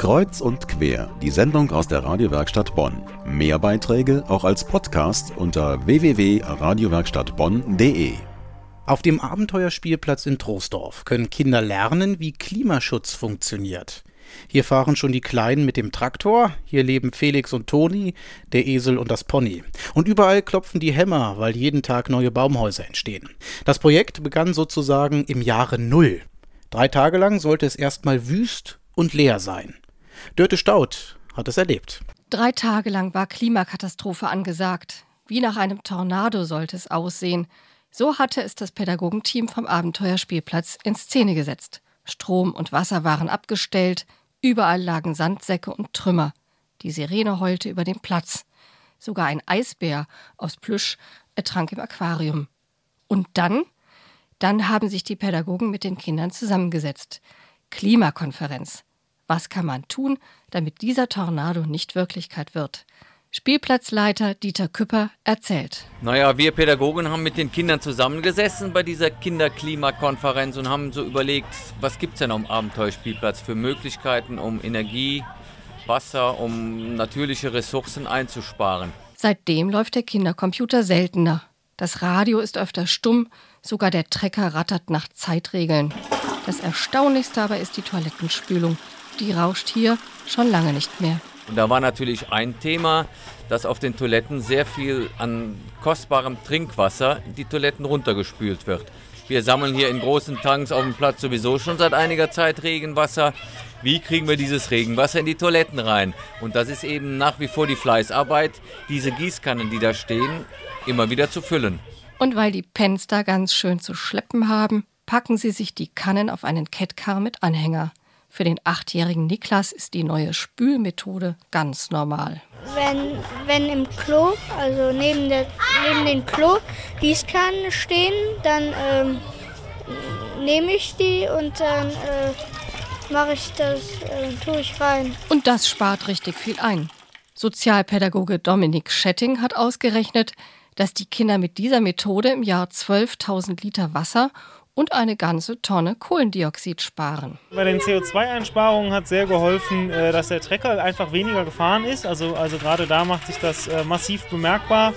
Kreuz und quer, die Sendung aus der Radiowerkstatt Bonn. Mehr Beiträge auch als Podcast unter www.radiowerkstattbonn.de. Auf dem Abenteuerspielplatz in Troisdorf können Kinder lernen, wie Klimaschutz funktioniert. Hier fahren schon die Kleinen mit dem Traktor, hier leben Felix und Toni, der Esel und das Pony. Und überall klopfen die Hämmer, weil jeden Tag neue Baumhäuser entstehen. Das Projekt begann sozusagen im Jahre Null. Drei Tage lang sollte es erstmal wüst und leer sein. Dörte Staud hat es erlebt. Drei Tage lang war Klimakatastrophe angesagt. Wie nach einem Tornado sollte es aussehen. So hatte es das Pädagogenteam vom Abenteuerspielplatz in Szene gesetzt. Strom und Wasser waren abgestellt, überall lagen Sandsäcke und Trümmer. Die Sirene heulte über den Platz. Sogar ein Eisbär aus Plüsch ertrank im Aquarium. Und dann? Dann haben sich die Pädagogen mit den Kindern zusammengesetzt. Klimakonferenz. Was kann man tun, damit dieser Tornado nicht Wirklichkeit wird? Spielplatzleiter Dieter Küpper erzählt. Naja, wir Pädagogen haben mit den Kindern zusammengesessen bei dieser Kinderklimakonferenz und haben so überlegt, was gibt es denn am Abenteuerspielplatz für Möglichkeiten, um Energie, Wasser, um natürliche Ressourcen einzusparen. Seitdem läuft der Kindercomputer seltener. Das Radio ist öfter stumm, sogar der Trecker rattert nach Zeitregeln. Das Erstaunlichste aber ist die Toilettenspülung die rauscht hier schon lange nicht mehr. Und da war natürlich ein Thema, dass auf den Toiletten sehr viel an kostbarem Trinkwasser die Toiletten runtergespült wird. Wir sammeln hier in großen Tanks auf dem Platz sowieso schon seit einiger Zeit Regenwasser. Wie kriegen wir dieses Regenwasser in die Toiletten rein? Und das ist eben nach wie vor die Fleißarbeit, diese Gießkannen, die da stehen, immer wieder zu füllen. Und weil die Pens da ganz schön zu schleppen haben, packen sie sich die Kannen auf einen Kettcar mit Anhänger. Für den achtjährigen Niklas ist die neue Spülmethode ganz normal. Wenn, wenn im Klo, also neben, der, neben den Klo, Gießkannen stehen, dann ähm, nehme ich die und dann äh, mache ich das, äh, tue ich rein. Und das spart richtig viel ein. Sozialpädagoge Dominik Schetting hat ausgerechnet, dass die Kinder mit dieser Methode im Jahr 12.000 Liter Wasser und eine ganze Tonne Kohlendioxid sparen. Bei den CO2-Einsparungen hat sehr geholfen, äh, dass der Trecker einfach weniger gefahren ist. Also, also gerade da macht sich das äh, massiv bemerkbar.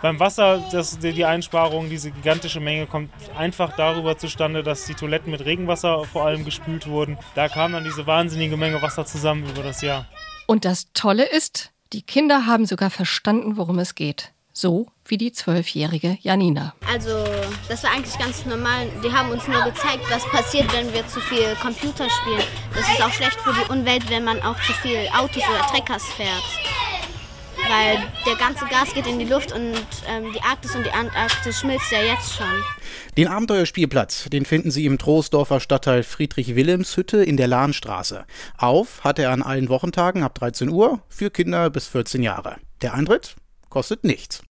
Beim Wasser, das, die Einsparung, diese gigantische Menge kommt einfach darüber zustande, dass die Toiletten mit Regenwasser vor allem gespült wurden. Da kam dann diese wahnsinnige Menge Wasser zusammen über das Jahr. Und das Tolle ist, die Kinder haben sogar verstanden, worum es geht. So wie die zwölfjährige Janina. Also, das war eigentlich ganz normal. Die haben uns nur gezeigt, was passiert, wenn wir zu viel Computer spielen. Das ist auch schlecht für die Umwelt, wenn man auch zu viel Autos oder Treckers fährt. Weil der ganze Gas geht in die Luft und ähm, die Arktis und die Antarktis schmilzt ja jetzt schon. Den Abenteuerspielplatz, den finden Sie im Troisdorfer Stadtteil Friedrich-Wilhelms-Hütte in der Lahnstraße. Auf hat er an allen Wochentagen ab 13 Uhr für Kinder bis 14 Jahre. Der Eintritt kostet nichts.